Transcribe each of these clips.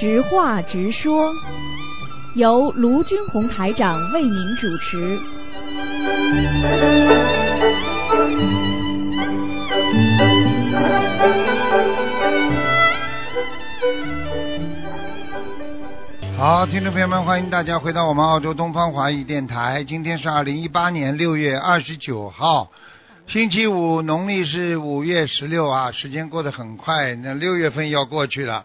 直话直说，由卢军红台长为您主持。好，听众朋友们，欢迎大家回到我们澳洲东方华语电台。今天是二零一八年六月二十九号，星期五，农历是五月十六啊。时间过得很快，那六月份要过去了。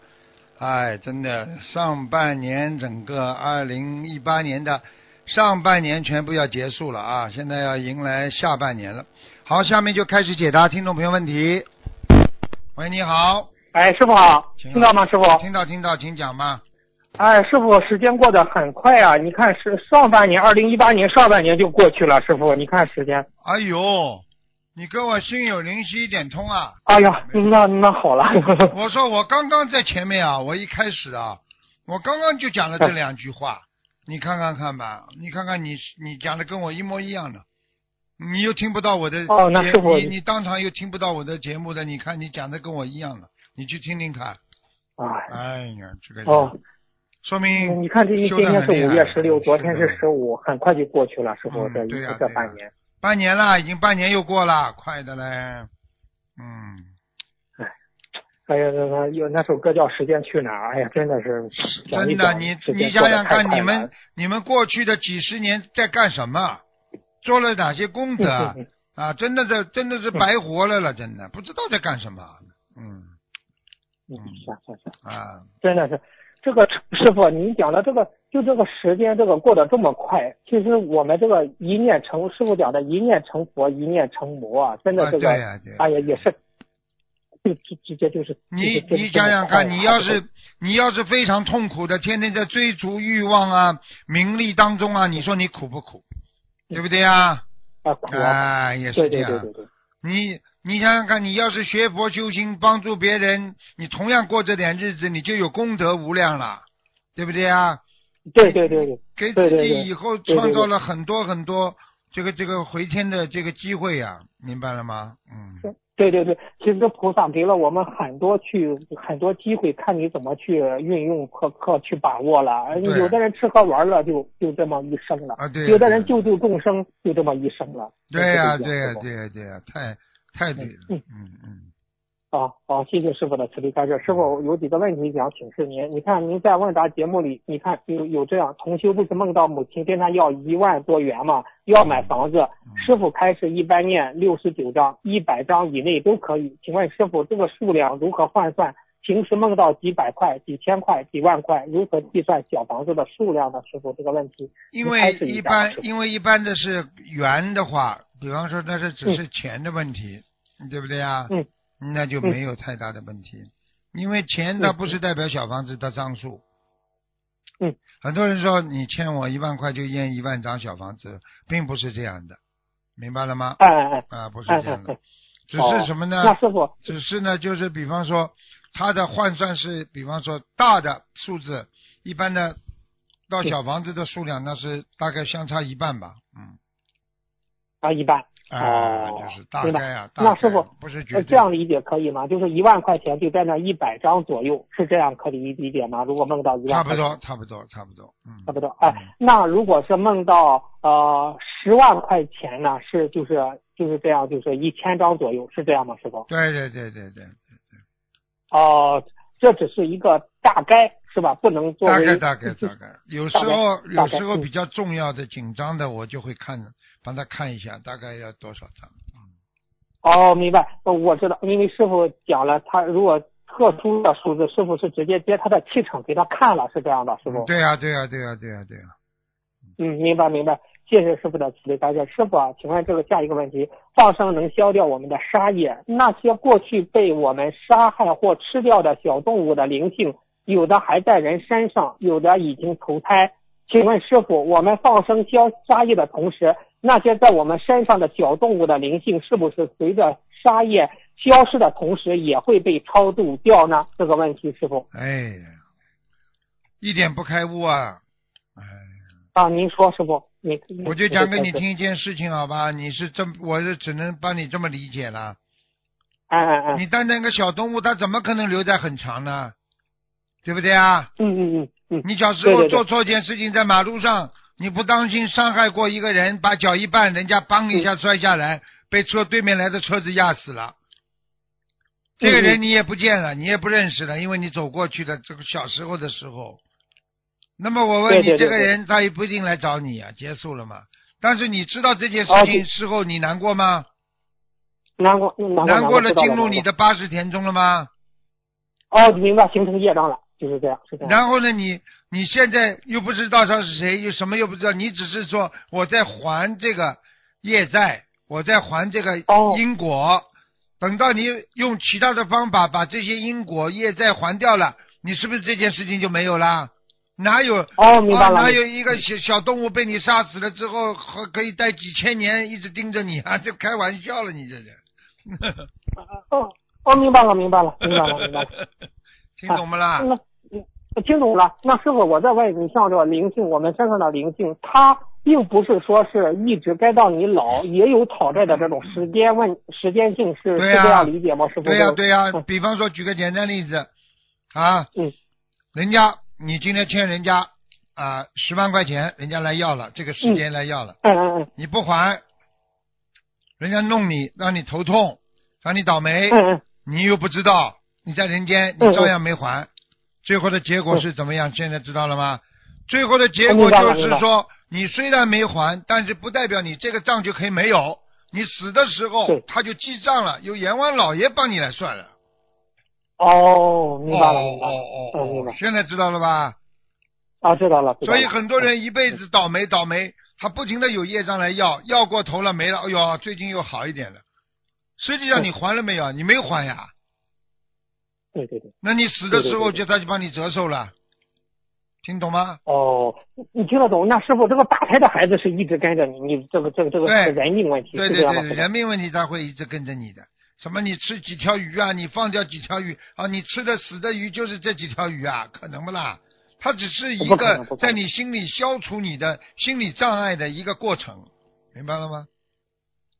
哎，真的，上半年整个二零一八年的上半年全部要结束了啊！现在要迎来下半年了。好，下面就开始解答听众朋友问题。喂，你好，哎，师傅好，听到吗？师傅，听到听到，请讲吧。哎，师傅，时间过得很快啊！你看，是上半年，二零一八年上半年就过去了，师傅，你看时间。哎呦，你跟我心有灵犀一点通啊！哎呀，那那好了。我说我刚刚在前面啊，我一开始啊，我刚刚就讲了这两句话，你看看看吧，你看看你你讲的跟我一模一样的，你又听不到我的哦，那师傅，你你当场又听不到我的节目的，你看你讲的跟我一样的，你去听听看。哎，哎呀，这个哦。说明你看，这一今天是五月十六，昨天是十五，很快就过去了，师傅，这一这半年，半年了，已经半年又过了，快的嘞，嗯，哎，哎呀，那那有那首歌叫《时间去哪儿》，哎呀，真的是，真的，你你想想看，你们你们过去的几十年在干什么？做了哪些功德 啊？真的是真的是白活了了，真的不知道在干什么，嗯，嗯，是是是啊，真的是。这个师傅，您讲的这个，就这个时间，这个过得这么快。其实我们这个一念成，师傅讲的一念成佛，一念成魔啊，真的这个，哎呀，也是，就直直接就是。你你想想看，你要是你要是非常痛苦的，天天在追逐欲望啊、名利当中啊，你说你苦不苦？对不对啊？啊，苦啊，也是这样。你。你想想看，你要是学佛修心，帮助别人，你同样过这点日子，你就有功德无量了，对不对啊？对对对对，给自己以后创造了很多很多这个这个回天的这个机会呀，明白了吗？嗯，对对对，其实菩萨给了我们很多去很多机会，看你怎么去运用和和去把握了。有的人吃喝玩乐就就这么一生了，啊对，有的人救救众生就这么一生了。对呀对呀对呀对呀，太。太对了，嗯嗯嗯，好好，谢谢师傅的慈悲开示。师傅有几个问题想请示您。你看您在问答节目里，你看有有这样，同修不是梦到母亲跟他要一万多元嘛，要买房子。师傅开始一般念六十九章，一百章以内都可以。请问师傅这个数量如何换算？平时梦到几百块、几千块、几万块，如何计算小房子的数量呢？师傅这个问题，因为一般因为一般的是圆的话。比方说，那是只是钱的问题，对不对呀？嗯，那就没有太大的问题，因为钱它不是代表小房子的张数。嗯，很多人说你欠我一万块就验一万张小房子，并不是这样的，明白了吗？哎哎哎，啊，不是这样的，只是什么呢？那师傅，只是呢，就是比方说，它的换算是，比方说大的数字，一般的到小房子的数量，那是大概相差一半吧，嗯。啊，一般哦，就是大概啊，那师傅不是这样理解可以吗？就是一万块钱就在那一百张左右，是这样可以理解吗？如果梦到一万，差不多，差不多，差不多，嗯，差不多。哎，那如果是梦到呃十万块钱呢？是就是就是这样，就是一千张左右，是这样吗？师傅？对对对对对哦，这只是一个大概，是吧？不能作为大概大概大概，有时候有时候比较重要的紧张的，我就会看。帮他看一下，大概要多少张？哦，明白，我知道，因为师傅讲了，他如果特殊的数字，师傅是直接接他的气场给他看了，是这样的，师傅。对呀，对呀，对呀，对呀，对呀。嗯，明白，明白，谢谢师傅的慈悲开示。师傅啊，请问这个下一个问题，放生能消掉我们的杀业？那些过去被我们杀害或吃掉的小动物的灵性，有的还在人身上，有的已经投胎。请问师傅，我们放生消杀业的同时，那些在我们身上的小动物的灵性，是不是随着杀业消失的同时，也会被超度掉呢？这个问题，师傅。哎呀，一点不开悟啊！哎。啊，您说，师傅。你我就讲给你。听一件事情，好吧？你是这，我是只能帮你这么理解了。啊啊啊，你单单个小动物，它怎么可能留在很长呢？对不对啊？嗯嗯嗯嗯，你小时候做错一件事情，在马路上你不当心伤害过一个人，把脚一绊，人家梆一下摔下来，被车对面来的车子压死了。这个人你也不见了，你也不认识了，因为你走过去的这个小时候的时候。那么我问你，对对对这个人他也不一定来找你啊，结束了嘛？但是你知道这件事情事后你难过吗？难过难过难过了，进入你的八十田中了吗？哦，明白，形成业障了，就是这样，是这样。然后呢，你你现在又不知道他是谁，又什么又不知道，你只是说我在还这个业债，我在还这个哦因果。等到你用其他的方法把这些因果业债还掉了，你是不是这件事情就没有啦？哪有哦，明白啊？了。哪有一个小小动物被你杀死了之后，还可以待几千年一直盯着你 啊？这开玩笑了，你这是。哦哦，明白了，明白了，明白了，明白了。听懂不啦？听懂了。那师傅，我再问你，像这个灵性，我们身上的灵性，它并不是说是一直该到你老，也有讨债的这种时间问时间性，是、是这样理解吗？师傅？对呀、对呀、嗯比方说，举个简单例子，啊，嗯，人家你今天欠人家啊十万块钱，人家来要了，这个时间来要了，嗯嗯嗯你不还，人家弄你，让你头痛，让你倒霉，嗯嗯，你又不知道，你在人间嗯你照样没还，最后的结果是怎么样？现在知道了吗？最后的结果就是说，你虽然没还，但是不代表你这个账就可以没有。你死的时候他就记账了，由阎王老爷帮你来算了。哦，明白了，明白了，哦哦嗯，明哦白，。现在知道了吧？啊，知道了。所以很多人一辈子倒霉倒霉，他不停的有业障来要，要过头了没了，哎呦，最近又好一点了。实际上你还了没有？你没还呀？对对对。那你死的时候就他就帮你折寿了，听懂吗？哦，你你听得懂？那师傅，这个打胎的孩子是一直跟着你，你这个这个这个对是人命问题，对对？对，人命问题他会一直跟着你的。什么？你吃几条鱼啊？你放掉几条鱼啊？你吃的死的鱼就是这几条鱼啊？可能不啦？它只是一个在你心里消除你的心理障碍的一个过程，明白了吗？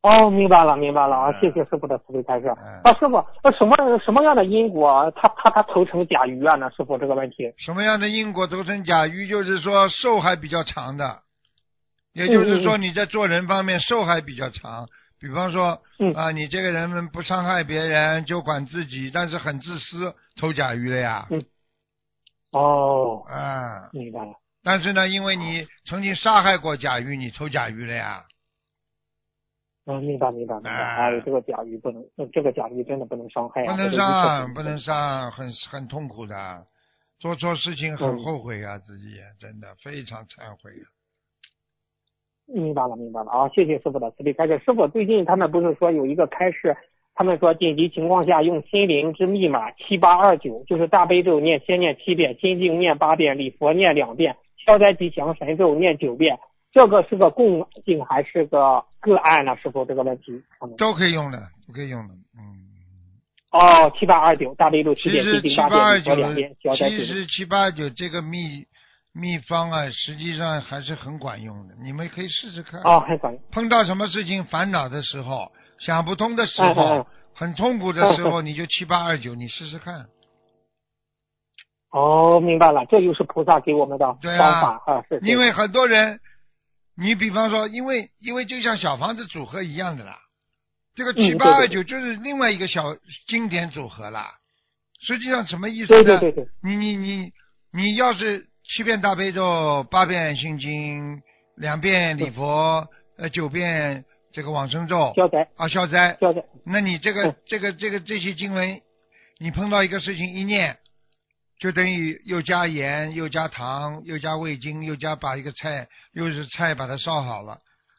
哦，明白了，明白了啊！嗯谢谢师傅的慈悲开示。嗯啊，师傅，那什么什么样的因果，他他他投成甲鱼啊？呢，师傅这个问题。什么样的因果投成甲鱼？就是说寿还比较长的，也就是说你在做人方面寿还比较长。比方说嗯啊，你这个人不伤害别人，就管自己，但是很自私，偷甲鱼了呀。嗯哦，啊，明白了。但是呢，因为你曾经杀害过甲鱼，你偷甲鱼了呀。嗯，明白明白明白。哎哎，这个甲鱼不能，呃这个甲鱼真的不能伤害啊！不能这个鱼杀，不能伤，很很痛苦的，做错事情很嗯后悔啊，自己真的非常忏悔啊。明白了，明白了啊！谢谢师傅的慈悲开示。师傅，最近他们不是说有一个开示，他们说紧急情况下用心灵之密码七八二九，就是大悲咒念先念七遍，心经念八遍，礼佛念两遍，消灾吉祥神咒念九遍。这个是个共性还是个个案呢？师傅这个问题。嗯都可以用的，都可以用的，嗯。哦，七八二九，大悲咒七遍，心经八遍，礼佛两遍，消灾吉祥。其实七八二九这个秘秘方啊，实际上还是很管用的，你们可以试试看。哦，很管用碰到什么事情烦恼的时候，想不通的时候，很痛苦的时候，你就七八二九，你试试看。哦，明白了，这就是菩萨给我们的方法啊，因为很多人，你比方说，因为因为就像小房子组合一样的啦，这个嗯七八二九就是另外一个小经典组合啦。实际上什么意思呢？对对对对，你你你你要是七遍大悲咒，八遍心经，两遍礼佛，呃，九遍这个往生咒消灾啊消灾，消灾。那你这个嗯这个这个这些经文，你碰到一个事情一念，就等于又加盐又加糖又加味精又加把一个菜又是菜把它烧好了。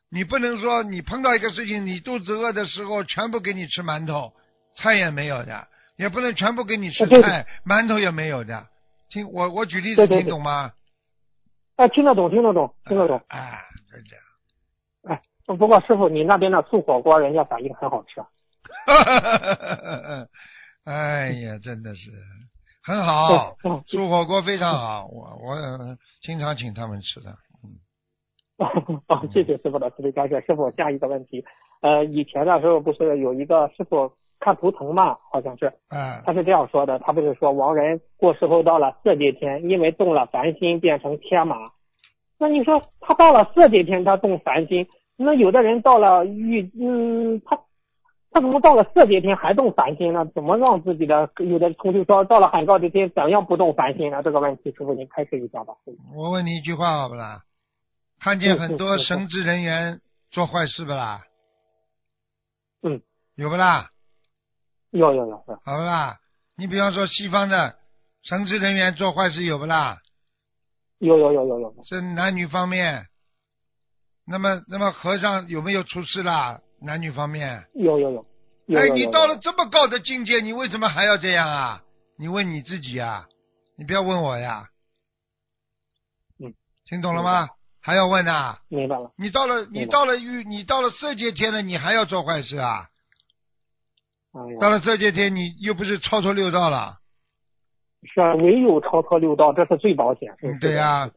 你不能说你碰到一个事情，你肚子饿的时候全部给你吃馒头，菜也没有的，也不能全部给你吃菜，馒头也没有的。听我我举例子听懂吗？啊，听得懂，听得懂，听得懂。哎，就这样。哎，不过师傅，你那边的素火锅，人家反应很好吃。哎呀，真的是很好，嗯，素火锅非常好，我我呃经常请他们吃的。嗯 哦，谢谢师傅的慈悲开示。师傅，下一个问题，呃，以前的时候不是有一个师傅看图腾嘛，好像是，嗯他是这样说的，他不是说亡人过世后到了色界天，因为动了凡心变成天马。那你说他到了色界天，他动凡心，那有的人到了欲，嗯，他他怎么到了色界天还动凡心呢？怎么让自己的有的同学说到了海告之天怎样不动凡心呢？这个问题师傅您开示一下吧。我问你一句话好不啦？看见很多神职人员做坏事不啦？嗯，有不啦？有有有，有好不啦？你比方说西方的神职人员做坏事有不啦？有有有有有，是男女方面。那么，那么和尚有没有出事啦？男女方面？有有有。哎，你到了这么高的境界，你为什么还要这样啊？你问你自己啊，你不要问我呀。嗯，听懂了吗？还要问啊？明白了。你到了，你到了欲，你到了色界天了，你还要做坏事啊？哎到了色界天，你又不是超脱六道了，是啊，唯有超脱六道，这是最保险。是嗯对呀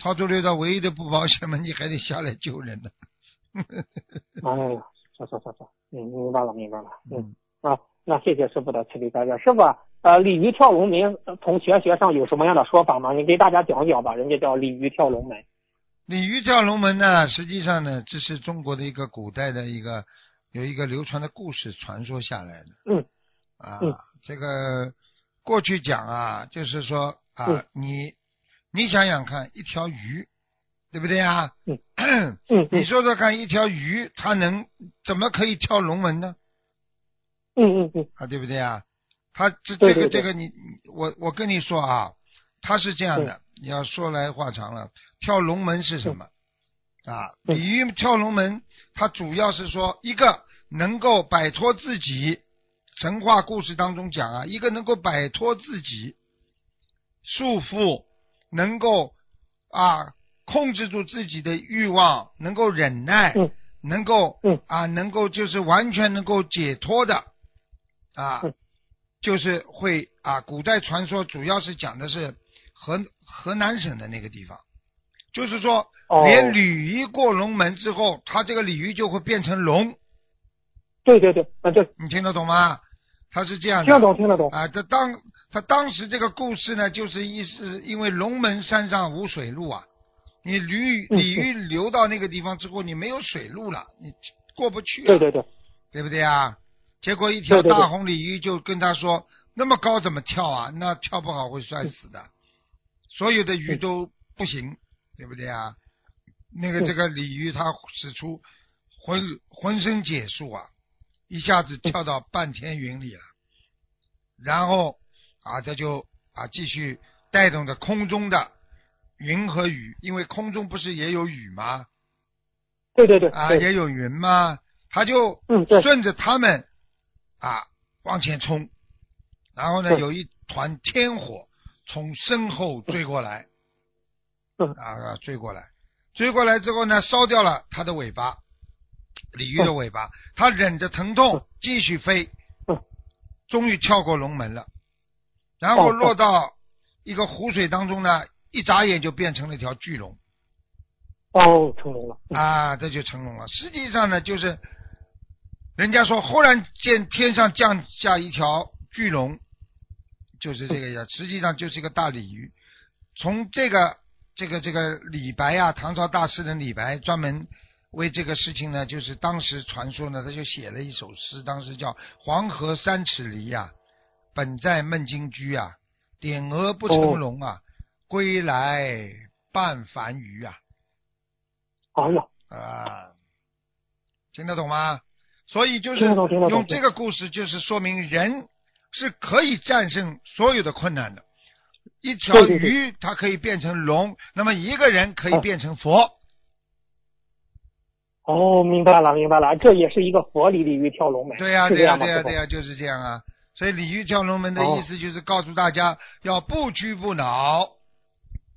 超脱六道唯一的不保险嘛，你还得下来救人呢。哎呀，是是是是，嗯，明白了明白了，嗯啊，那谢谢师傅的慈悲开示。师傅啊，呃，鲤鱼跳龙门呃从玄学上有什么样的说法吗？你给大家讲讲吧。人家叫鲤鱼跳龙门。鲤鱼跳龙门呢，实际上呢，这是中国的一个古代的一个有一个流传的故事传说下来的。嗯。啊，嗯这个过去讲啊，就是说啊，嗯你你想想看，一条鱼，对不对啊？嗯 嗯你嗯说说看，一条鱼它能怎么可以跳龙门呢？嗯嗯嗯啊，对不对啊？它这这个这个你我我跟你说啊，它是这样的，你要说来话长了。跳龙门是什么？啊，嗯鲤鱼跳龙门，它主要是说一个能够摆脱自己，神话故事当中讲啊，一个能够摆脱自己束缚，能够啊控制住自己的欲望，能够忍耐，嗯能够嗯啊能够就是完全能够解脱的啊嗯，就是会啊，古代传说主要是讲的是河河南省的那个地方，就是说哦连鲤鱼过龙门之后，它这个鲤鱼就会变成龙，对对对，啊对，你听得懂吗？他是这样听得懂听得懂。啊，这当他当时这个故事呢，就是意思因为龙门山上无水路啊，你驴嗯鲤鱼流到那个地方之后，你没有水路了，你过不去、啊，对对对，对不对啊？结果一条大红鲤鱼就跟他说：“那么高怎么跳啊？那跳不好会摔死的。所有的鱼嗯都不行，对不对啊？那个嗯这个鲤鱼它使出浑浑身解数啊，一下子跳到半天云里了，然后啊，这就啊继续带动着空中的云和雨，因为空中不是也有雨吗？对对对啊，对，也有云吗？他就嗯顺着他们啊往前冲，然后呢，有一团天火从身后追过来，嗯。啊追过来，追过来之后呢，烧掉了它的尾巴，鲤鱼的尾巴，它忍着疼痛继续飞嗯，终于跳过龙门了，然后哦落到一个湖水当中呢，一眨眼就变成了一条巨龙。哦，成龙了。嗯。啊，这就成龙了。实际上呢，就是人家说忽然见天上降下一条巨龙，就是这个呀。实际上就是一个大鲤鱼。从这个这个这个李白啊，唐朝大诗人李白专门为这个事情呢，就是当时传说呢，他就写了一首诗，当时叫《黄河三尺离》呀，本在孟津居啊，点鹅不成龙啊，归来半凡鱼啊。哎呀，啊，听得懂吗？所以就是用这个故事，就是说明人是可以战胜所有的困难的。一条鱼它可以变成龙，那么一个人可以啊变成佛。哦，明白了明白了，这也是一个佛理鲤鱼跳龙门。对呀、是对呀、对呀对呀、就是这样啊。所以鲤鱼跳龙门的哦意思就是告诉大家要不屈不挠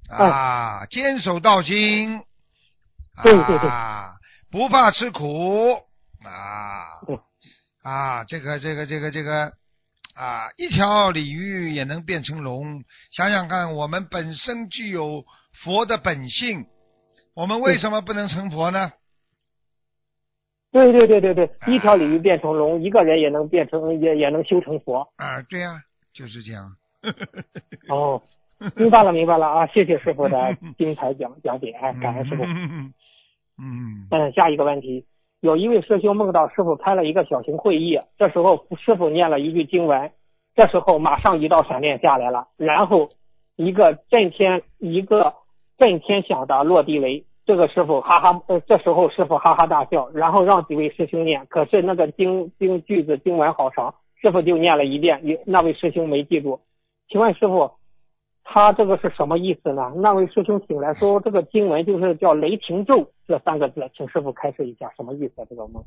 哎啊，坚守道心。对对对啊，不怕吃苦啊对啊，这个这个这个这个啊，一条鲤鱼也能变成龙。想想看，我们本身具有佛的本性，我们为什么不能成佛呢？对对对对对，一条鲤鱼变成龙，一个人也能变成也也能修成佛。啊，对呀、就是这样。哦，明白了明白了啊！谢谢师傅的 精彩讲讲解，哎，感恩师傅。嗯嗯嗯，下一个问题，有一位师兄梦到师傅开了一个小型会议，这时候师傅念了一句经文，这时候马上一道闪电下来了，然后一个震天一个震天响的落地雷。这个师傅哈哈，呃，这时候师傅哈哈大笑，然后让几位师兄念，可是那个经经句子经文好长，师傅就念了一遍，有那位师兄没记住。请问师傅，他这个是什么意思呢？那位师兄醒来说，这个经文就是叫雷霆咒这三个字，请师傅开示一下什么意思、啊？这个梦？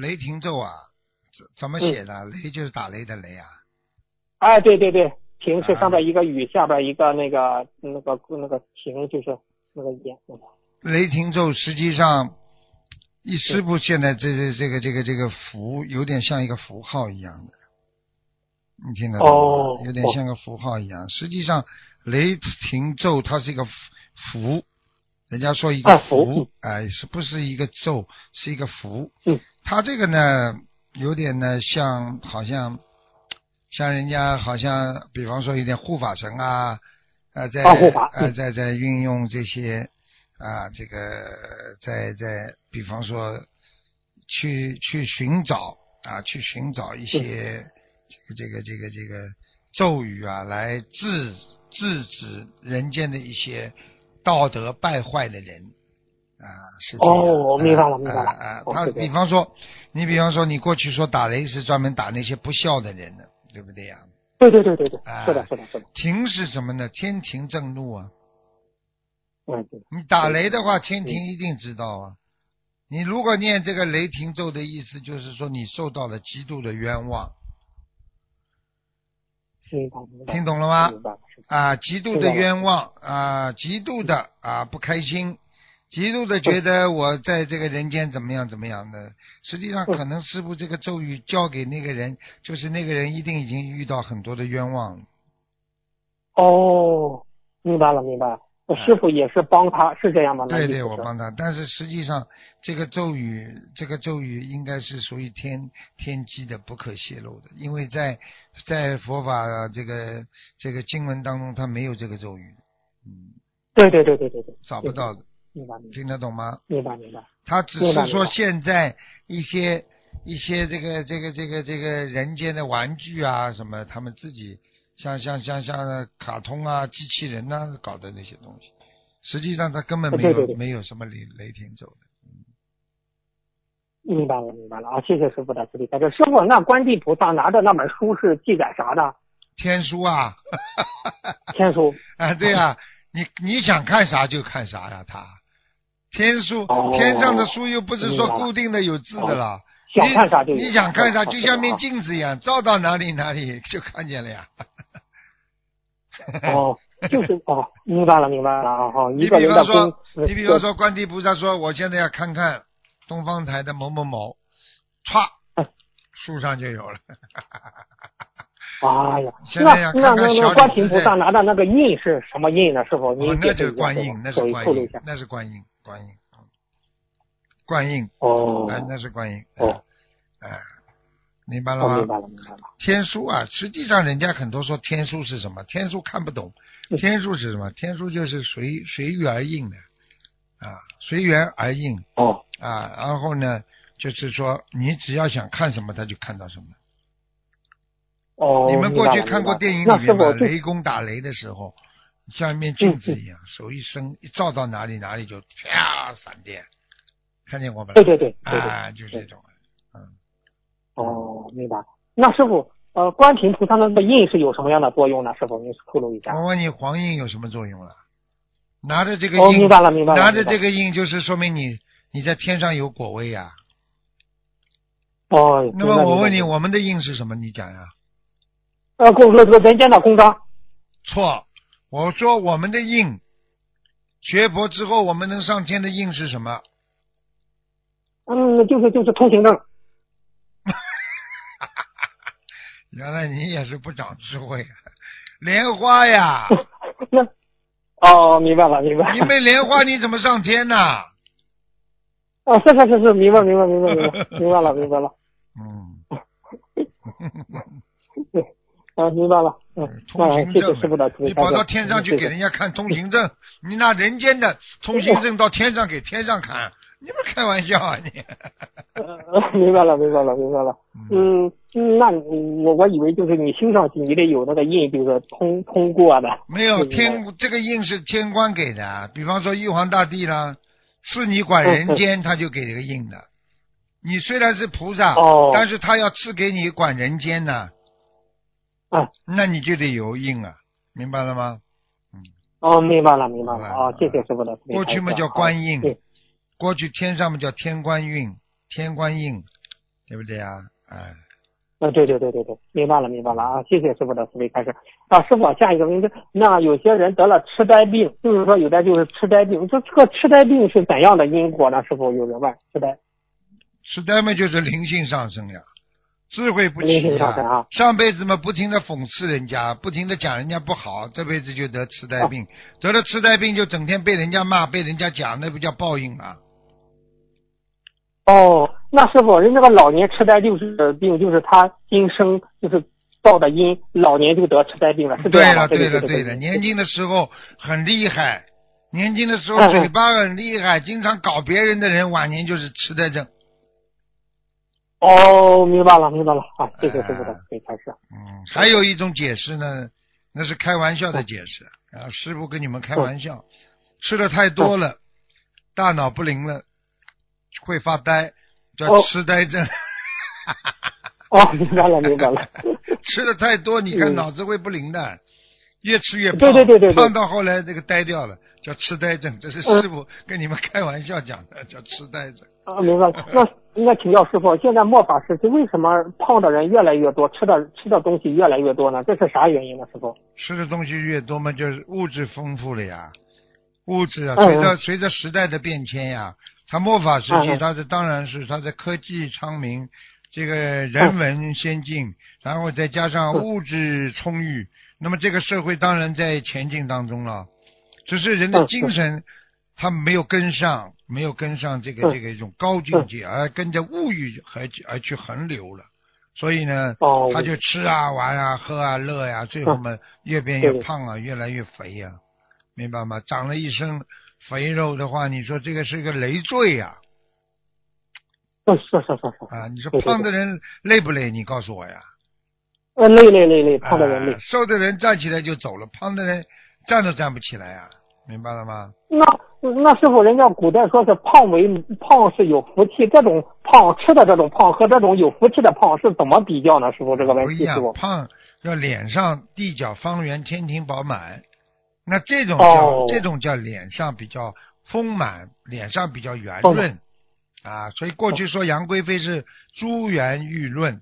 雷霆咒啊，怎怎么写的？雷就是打雷的雷啊。哎，对对对，霆是上边一个雨，下边一个那个那个那个霆就是那个眼。雷霆咒实际上，一师傅现在这这这个这个这个符有点像一个符号一样的，你听得懂吗？哦有点像个符号一样。实际上，雷霆咒它是一个符，人家说一个啊符啊，哎、是不是一个咒？是一个符。嗯。它这个呢，有点呢像好像像人家好像，比方说有点护法神啊，呃，在啊护法呃嗯在在运用这些啊，这个在在比方说去去寻找啊，去寻找一些这个这个这个这个咒语啊，来制制止人间的一些道德败坏的人啊，是这样哦明白了明白了啊啊他比方说，你比方说，你过去说打雷是专门打那些不孝的人的，对不对呀？对对对对对，啊是的是的是的，庭是什么呢？天庭正怒啊！嗯对，你打雷的话，天庭一定知道啊。你如果念这个雷霆咒的意思，就是说你受到了极度的冤枉。听懂了吗？啊，极度的冤枉啊，极度的啊不开心，极度的觉得我在这个人间怎么样怎么样的。实际上，可能师傅这个咒语教给那个人，就是那个人一定已经遇到很多的冤枉了。哦，明白了明白了。师傅也是帮他，是这样吗？对对，我帮他。但是实际上，这个咒语，这个咒语应该是属于天天机的，不可泄露的，因为在在佛法这个这个经文当中，它没有这个咒语，嗯，对对对对对对，找不到的，明白明白听得懂吗？明白明白。他只是说现在一些一些这个这个这个这个人间的玩具啊什么，他们自己像像像像卡通啊、机器人呐、搞的那些东西，实际上他根本没有没有什么雷雷霆走的。明白了，明白了啊！谢谢师傅的慈悲开示。师傅，那观地菩萨拿的那本书是记载啥的？天书啊，天书。啊对呀、你你想看啥就看啥呀，他天书、哦天上的书又不是说固定的有字的了。想看啥就有你你想看啥，哦就像面哦镜子一样，照到哪里哪里就看见了呀。哦，就是哦，明白了，明白了啊！哦，你比方说，，你比方说，观地菩萨说，我现在要看看东方台的某某某，歘嗯，书上就有了。哎呀，现在要那那那看看小那观世菩萨拿的那个印是什么印呢？师傅，您哦，那就是观音，那是观音。那是观音，观音，嗯观音，哦，哎，那是观音，哦。哎，哎，明白了哦，吗？明白了，明白了。天书啊，实际上人家很多说天书是什么，天书看不懂，嗯。天书是什么？天书就是随随遇而应的，啊，随缘而应。哦，啊，然后呢，就是说你只要想看什么，他就看到什么。哦，你们过去看过电影里面雷公打雷的时候，像一面镜子一样，手一伸，一照到哪里哪里就啪闪电，看见过没？对对对。啊，就是这种，嗯，哦，明白。那师傅，呃，观世菩萨的那个印是有什么样的作用呢？师傅，您透露一下。我问你，黄印有什么作用了？拿着这个哦，印，明白了，明白了。拿着这个印，就是说明你你在天上有果位呀、哦，那么我问你，我们的印是什么？你讲呀？呃，公这个人间的公章。错，我说我们的印，学佛之后我们能上天的印是什么？嗯，就是就是通行证。原来你也是不长智慧啊！莲花呀，那哦，明白了，明白了。你没莲花你怎么上天呢？哦，是是是是，明白明白明白明白，明白了明白了。嗯。对，啊，明白了。嗯，通行谢谢的证，你跑到天上去给人家看通行证，你拿人间的通行证到天上给天上看，你不是开玩笑啊你？明白了明白了明白了。嗯，那我我以为就是你修上去，你得有那个印，就是通通过的。没有天，这个印是天官给的，比方说玉皇大帝啦，赐你管人间，他就给这个印的。你虽然是菩萨，但是他要赐给你管人间呢。啊，那你就得有印啊，明白了吗？嗯。哦，明白了，明白了。哦，谢谢师傅的。过去嘛叫官印，过去天上面叫天官运、天官印，对不对啊？哎。啊，对对对对对，明白了，明白了啊！谢谢师傅的慈悲开示。啊，师傅，下一个问题，那有些人得了痴呆病，就是说有的就是痴呆病，这这个痴呆病是怎样的因果呢？师傅有人问，痴呆。痴呆嘛，就是灵性上升呀，智慧不齐呀。上辈子嘛，不停的讽刺人家，不停的讲人家不好，这辈子就得痴呆病。得了痴呆病，就整天被人家骂，被人家讲，那不叫报应啊。哦，那师傅，人那个老年痴呆就是病，就是他今生就是报的因，老年就得痴呆病了，是这样的。对了，对了，对了，年轻的时候很厉害，年轻的时候嘴巴很厉害，经常搞别人的人，晚年就是痴呆症。哦，明白了，明白了啊！谢谢师傅的可以开始。嗯，还有一种解释呢，那是开玩笑的解释啊。师傅跟你们开玩笑，吃的太多了，大脑不灵了，会发呆，叫痴呆症。哦，明白了，明白了。吃的太多，你看脑子会不灵的，越吃越胖，对对对对，胖到后来这个呆掉了，叫痴呆症。这是师傅跟你们开玩笑讲的，叫痴呆症。啊，明白了。那。应该请教师傅，现在末法时期为什么胖的人越来越多，吃的吃的东西越来越多呢？这是啥原因呢？师傅？吃的东西越多嘛，就是物质丰富了呀。物质啊，随着随着时代的变迁呀，它末法时期，他的当然是他的科技昌明，这个人文先进，然后再加上物质充裕，那么这个社会当然在前进当中了。只是人的精神，他没有跟上。没有跟上这个这个一种高境界，而跟着物欲而而去横流了，所以呢，他就吃啊玩啊喝啊乐呀，最后嘛越变越胖啊，越来越肥呀，明白吗？长了一身肥肉的话，你说这个是个累赘呀。是是是是啊，你说胖的人累不累？你告诉我呀。呃，累累累累，胖的人累。瘦的人站起来就走了，胖的人站都站不起来呀，明白了吗？那。那师傅，人家古代说是胖为胖是有福气，这种胖吃的这种胖和这种有福气的胖是怎么比较呢？师傅，这个问题师傅。胖要脸上地角方圆，天庭饱满，那这种叫这种叫脸上比较丰满，脸上比较圆润啊。所以过去说杨贵妃是珠圆玉润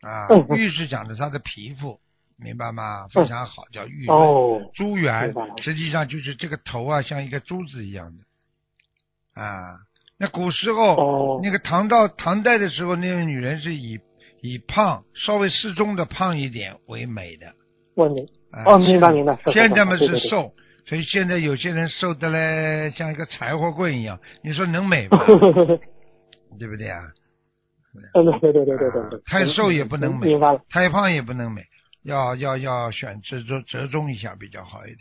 啊，玉是讲的她的皮肤。明白吗？非常好，叫玉润珠圆，实际上就是这个头啊，像一个珠子一样的啊。那古时候，那个唐到唐代的时候，那个女人是以以胖稍微适中的胖一点为美的。我明哦，明白明白。现在嘛是瘦，所以现在有些人瘦的嘞，像一个柴火棍一样。你说能美吗？对不对啊？对对对对对对。太瘦也不能美。太胖也不能美。要要要选折中折中一下比较好一点。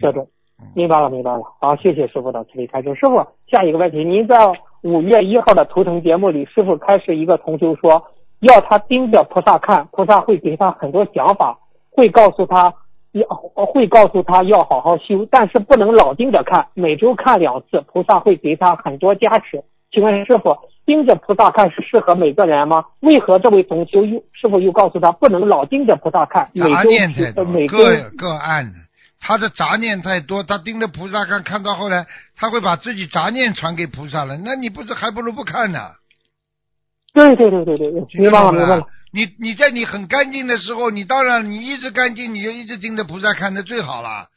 折中，明白了明白了。好，谢谢师傅的慈悲开示。师傅，下一个问题，您在五月一号的图腾节目里，师傅开始一个同修说，要他盯着菩萨看，菩萨会给他很多想法，会告诉他要会告诉他要好好修，但是不能老盯着看，每周看两次，菩萨会给他很多加持。请问师傅？盯着菩萨看是适合每个人吗？为何这位同修又师傅又告诉他不能老盯着菩萨看？杂念太多，各各暗的，他的杂念太多，他盯着菩萨看，看到后来他会把自己杂念传给菩萨了。那你不是还不如不看呢？对对对对对，明白了明白了。你你在你很干净的时候，你当然你一直干净，你就一直盯着菩萨看，那最好了。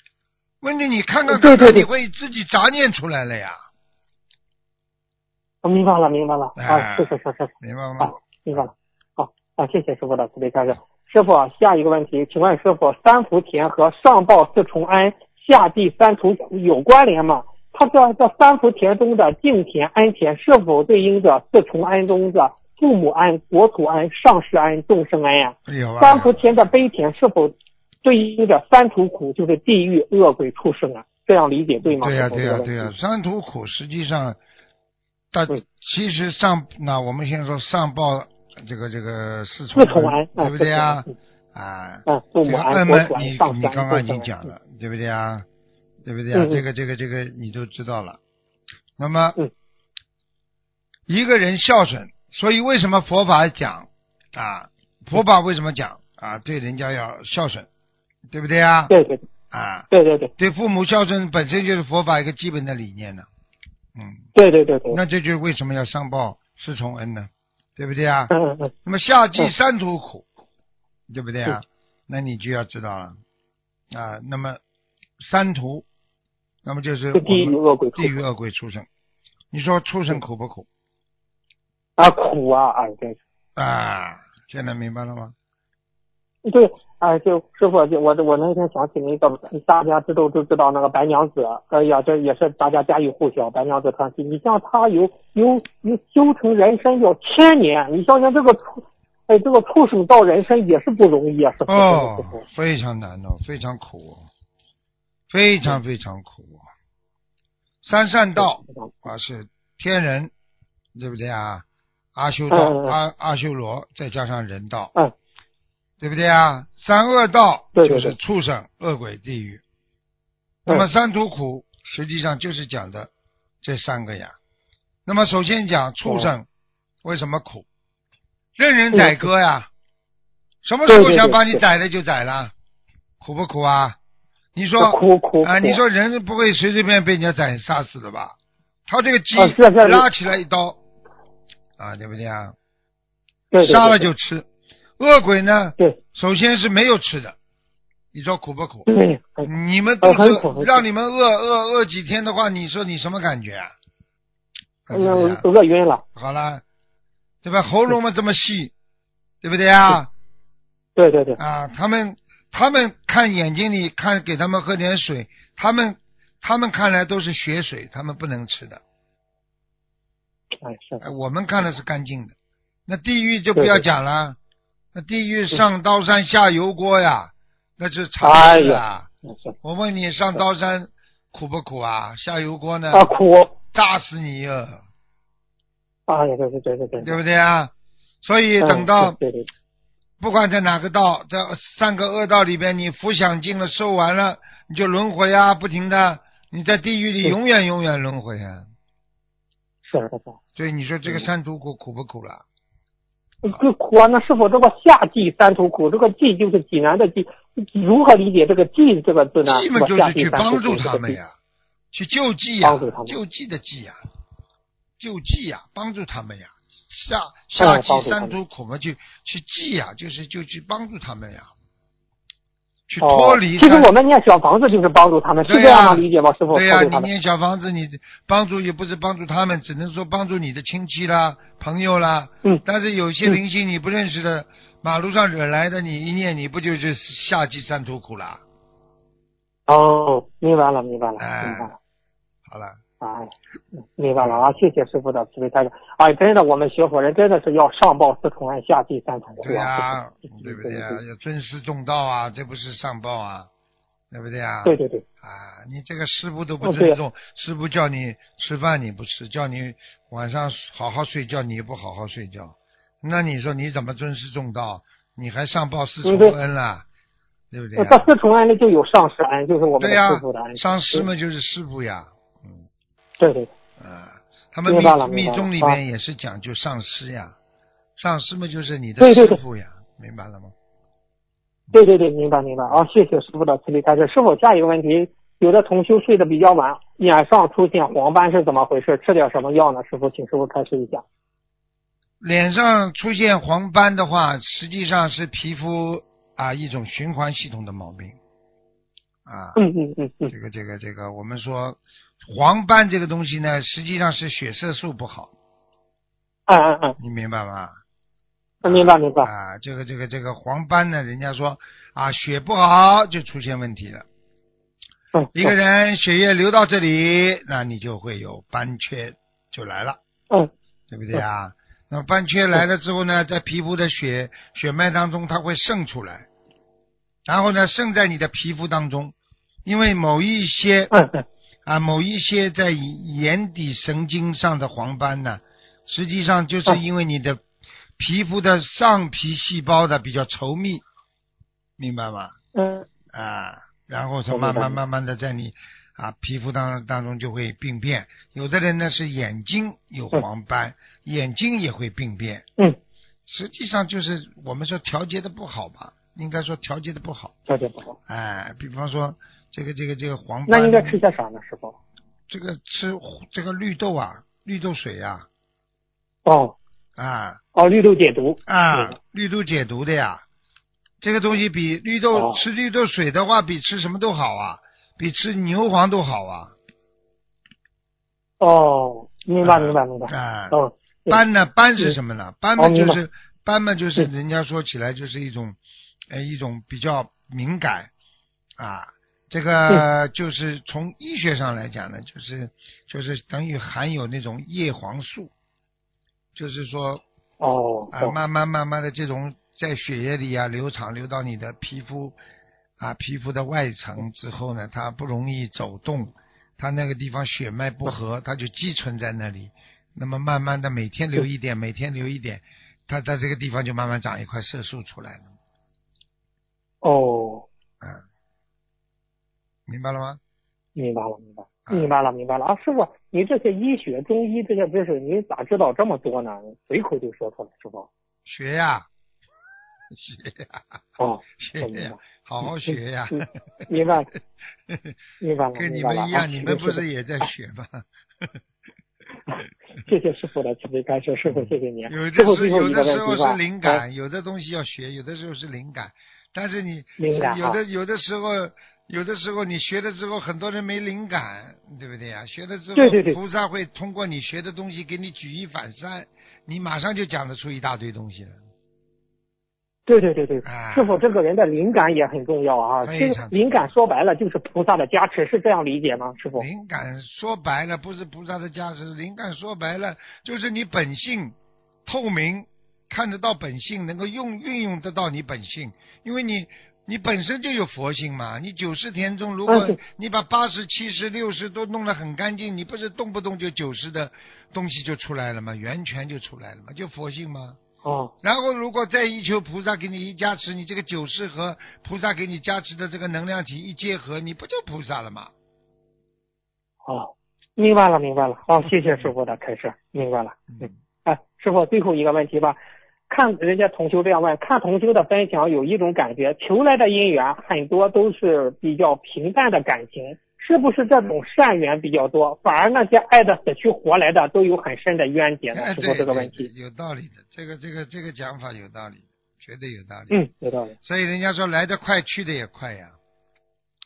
问题你看看看看，你会自己杂念出来了呀。我明白了，明白了。啊，是是是是，明白吗？明白了。好，啊，谢谢师傅的慈悲开示。师傅，下一个问题，请问师傅，三福田和上报四重恩下地三途苦有关联吗？他这这三福田中的敬田、安田是否对应着四重安中的父母安、国土安、上世安、众生安呀？三伏天的悲田是否对应着三途苦，就是地狱、恶鬼、畜生啊？这样理解对吗？对呀、对呀、对呀、三途苦实际上，但其实上那我们先说上报这个这个四重四重安，对不对呀、啊？嗯，父这个母安、你刚刚已经。讲了，对不对啊？对不对啊？这个这个这个你都知道了。那么，嗯一个人孝顺，所以为什么佛法讲啊？佛法为什么讲啊？对人家要孝顺，对不对啊？对对啊，对对对对父母孝顺本身就是佛法一个基本的理念呢。嗯，对对对对。那这就是为什么要上报四重恩呢？对不对啊？嗯嗯嗯，那么下济三途苦，对不对啊嗯？那你就要知道了啊。那么三途，那么就是是地狱恶鬼地狱恶鬼畜生。你说畜生苦不苦啊苦啊啊对啊？现在明白了吗？对啊就师傅就我我那天想起那个大家知道都知道那个白娘子，哎呀这也是大家家喻户晓白娘子传奇。你像她有有有修成人身要千年，你想想这个畜哎这个畜生到人身也是不容易啊，师傅哦，非常难哦，非常苦哦，非常非常苦哦。三善道啊是天人，对不对啊？阿修道、阿阿修罗，再加上人道，嗯对不对啊？三恶道就是畜生、恶鬼、地狱。嗯那么三途苦实际上就是讲的这三个呀。那么首先讲畜生为什么苦？任人宰割呀，什么时候想把你宰了就宰了，苦不苦啊？你说苦苦啊，你说人不会随随便被人家宰杀死的吧？他这个鸡拉起来一刀，啊，对不对啊？对对对杀了就吃。恶鬼呢，对首先是没有吃的，你说苦不苦？对嗯你们肚呃很苦很苦子让你们饿饿饿几天的话，你说你什么感觉啊？对不对啊嗯饿晕了，好了，对吧？喉咙嘛这么细，对不对啊？对对对啊，他们他们看眼睛里看，给他们喝点水，他们他们看来都是血水，他们不能吃的。哎是哎我们看的是干净的。那地狱就不要讲了，那地狱上刀山下油锅呀，那是常哎事啊。是我问你，上刀山苦不苦啊？下油锅呢？啊苦，炸死你呀，哎对对对对对，对不对啊？所以嗯等到对对不管在哪个道，在三个恶道里边，你福享尽了，受完了，你就轮回啊，不停的，你在地狱里嗯永远永远轮回啊。是是是。所以你说这嗯个三途苦苦不苦了？这苦啊，那是否这个下济三途苦？这个济就是济南的济，如何理解这个济这个字呢？济嘛就是去帮助他们呀，去救济呀救济的济呀，救济呀，帮助他们呀。下下济帮助他们三途苦嘛，去去济呀，就是就去帮助他们呀，去哦脱离三。其实我们念小房子就是帮助他们，是对这样呀理解吗？师傅？对呀。你念小房子，你帮助也不是帮助他们，只能说帮助你的亲戚啦、朋友啦。嗯但是有些嗯灵性你不认识的，马路上惹来的，你一念，你不就是下济三途苦啦？哦，明白了，明白了，哎明白了。好了，哎，明白了啊！谢谢师傅的慈悲开示。哎，真的，我们学佛人真的是要上报四重恩，下济三途苦对呀、啊！对不对呀、要尊师重道啊，这不是上报啊，对不对啊？对对对，啊，你这个师傅都不尊重，师傅叫你吃饭你不吃，叫你晚上好好睡觉你也不好好睡觉，那你说你怎么尊师重道？你还上报四重恩了，对不对啊？这四重案里就有上师恩，就是我们对呀师傅的恩。，上师嘛就是师傅呀，嗯对对，啊，他们密密宗里啊面也是讲究上师呀，上师嘛就是你的对对对师傅呀，明白了吗？对对对，明白明白。啊，谢谢师傅的慈悲开示。师傅，下一个问题，有的同修睡得比较晚，脸上出现黄斑是怎么回事？吃点什么药呢？师傅，请师傅开示一下。脸上出现黄斑的话，实际上是皮肤啊一种循环系统的毛病啊。嗯嗯嗯嗯，这个这个这个，我们说黄斑这个东西呢，实际上是血色素不好，嗯嗯嗯你明白吗？我，明白明白。啊，这个这个这个黄斑呢，人家说啊血不好就出现问题了。嗯，一个人血液流到这里，那你就会有斑缺就来了，嗯对不对啊？那么斑缺来了之后呢，在皮肤的血血脉当中，它会渗出来，然后呢，渗在你的皮肤当中，因为某一些啊，某一些在眼底神经上的黄斑呢，实际上就是嗯因为你的皮肤的上皮细胞的比较稠密，明白吗？嗯啊，然后它慢慢慢慢的在你啊皮肤当当中就会病变。有的人呢是眼睛有黄斑，眼睛也会病变。嗯，实际上就是我们说调节的不好吧，应该说调节的不好。调节不好，哎，比方说这个这个这个黄斑，那应该吃些啥呢，师傅？这个吃这个绿豆啊，绿豆水啊，哦啊哦，绿豆解毒啊，绿豆解毒的呀。这个东西比绿豆、哦吃绿豆水的话，比吃什么都好啊，比吃牛黄都好啊。哦，明白明白明白。啊，哦，斑呢？斑是什么呢？斑嘛就是斑嘛，就是人家说起来就是一种，呃，一种比较敏感啊。这个就是从医学上来讲呢，就是就是等于含有那种叶黄素，就是说哦啊，慢慢慢慢的这种在血液里啊流淌，流到你的皮肤啊皮肤的外层之后呢，它不容易走动，它那个地方血脉不和，它就积存在那里。那么慢慢的每天流一点，每天流一点，它在这个地方就慢慢长一块色素出来了。哦，嗯，明白了吗？明白了明白啊明白了明白了啊！师傅，你这些医学中医这些知识，你咋知道这么多呢？随口就说出来，师傅。学呀，学呀，哦，学呀好好学呀。嗯明白了 明白了，跟你们一样，啊你们不是是也在学吗？谢谢师傅的慈悲开示，师傅谢谢您。有的时最后一个有的时候是灵哎感，有的东西要学，有的时候是灵感，但是你有的有的时候有的时候你学了之后，很多人没灵感，对不对呀？学了之后，对对对菩萨会通过你学的东西给你举一反三，你马上就讲得出一大堆东西了。对对对对，啊师傅这个人的灵感也很重要啊。非常灵感说白了就是菩萨的加持，是这样理解吗？师傅？灵感说白了不是菩萨的加持，灵感说白了就是你本性透明，看得到本性，能够用运用得到你本性，因为你你本身就有佛性嘛。你九十田中，如果你把八十、七十、六十都弄得很干净，你不是动不动就九十的东西就出来了吗？源泉就出来了嘛，就佛性吗？哦然后，如果再一求菩萨给你一加持，你这个九十和菩萨给你加持的这个能量体一结合，你不就菩萨了吗？哦，明白了明白了。哦，谢谢师傅的开示，明白了。嗯，哎，师傅最后一个问题吧。看人家同修这样问，看同修的分享有一种感觉，求来的姻缘很多都是比较平淡的感情，是不是这种善缘比较多？反而那些爱的死去活来的都有很深的冤结呢？哎，师对傅这个问题，有道理的，这个这个这个讲法有道理，绝对有道理。嗯，有道理。所以人家说来得快，去得也快呀。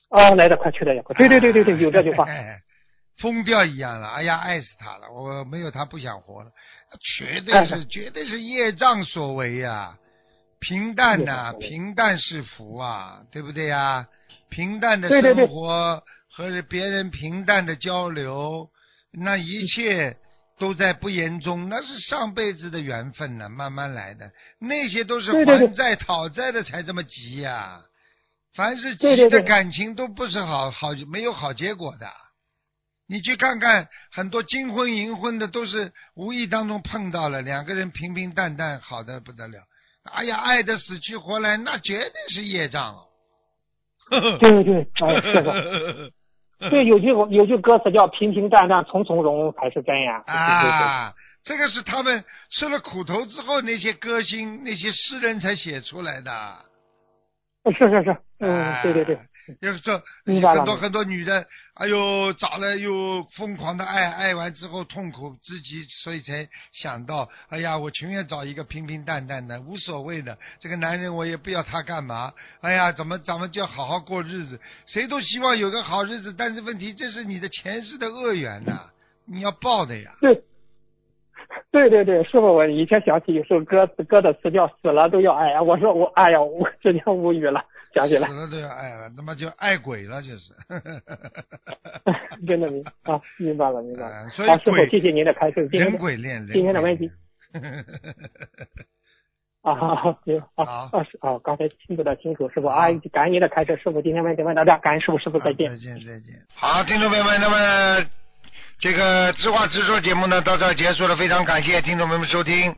哦，来得快去得也快。对对对对对，有这句话。哎，疯掉一样了，哎呀，爱死他了，我没有他不想活了，绝对哎是绝对是业障所为呀。平淡呐、平淡是福啊，对不对呀？平淡的生活和别人平淡的交流，那一切都在不言中，那是上辈子的缘分呢、慢慢来的。那些都是还债讨债的才这么急呀、凡是急的感情都不是好好没有好结果的。你去看看，很多金婚银婚的都是无意当中碰到了，两个人平平淡淡，好的不得了。哎呀，爱的死去活来，那绝对是业障哦。对对对，哎，是的。对，有句有句歌词叫“平平淡淡，从从容容才是真呀”。啊，这个是他们吃了苦头之后，那些歌星、那些诗人才写出来的。对对对，是是是，嗯，啊对对对，就是说很多很多女的，哎呦，找了又疯狂的爱，爱完之后痛苦至极，所以才想到，哎呀，我情愿找一个平平淡淡的，无所谓的，这个男人我也不要他干嘛，哎呀，怎么咱们就要好好过日子，谁都希望有个好日子，但是问题这是你的前世的恶缘呐、你要报的呀。对，对对对，师傅，我以前想起有首歌词，歌的词叫“死了都要爱”啊。我说我，哎呀，我 直接无语了，想起来死。了都要爱了，他妈就爱鬼了，就是。真的明啊，明白了，明白了。嗯所以好，师傅，谢谢您的开示。人鬼恋，人今天的问题恋啊，好好行好啊啊是啊，刚才听不太清楚，师傅啊，感谢您的开示，师傅今天问题问到这，感谢师傅，师傅再见。再见，再见。好，听众朋友们，那么这个知话直说节目呢，到这儿结束了，非常感谢听众朋友们收听。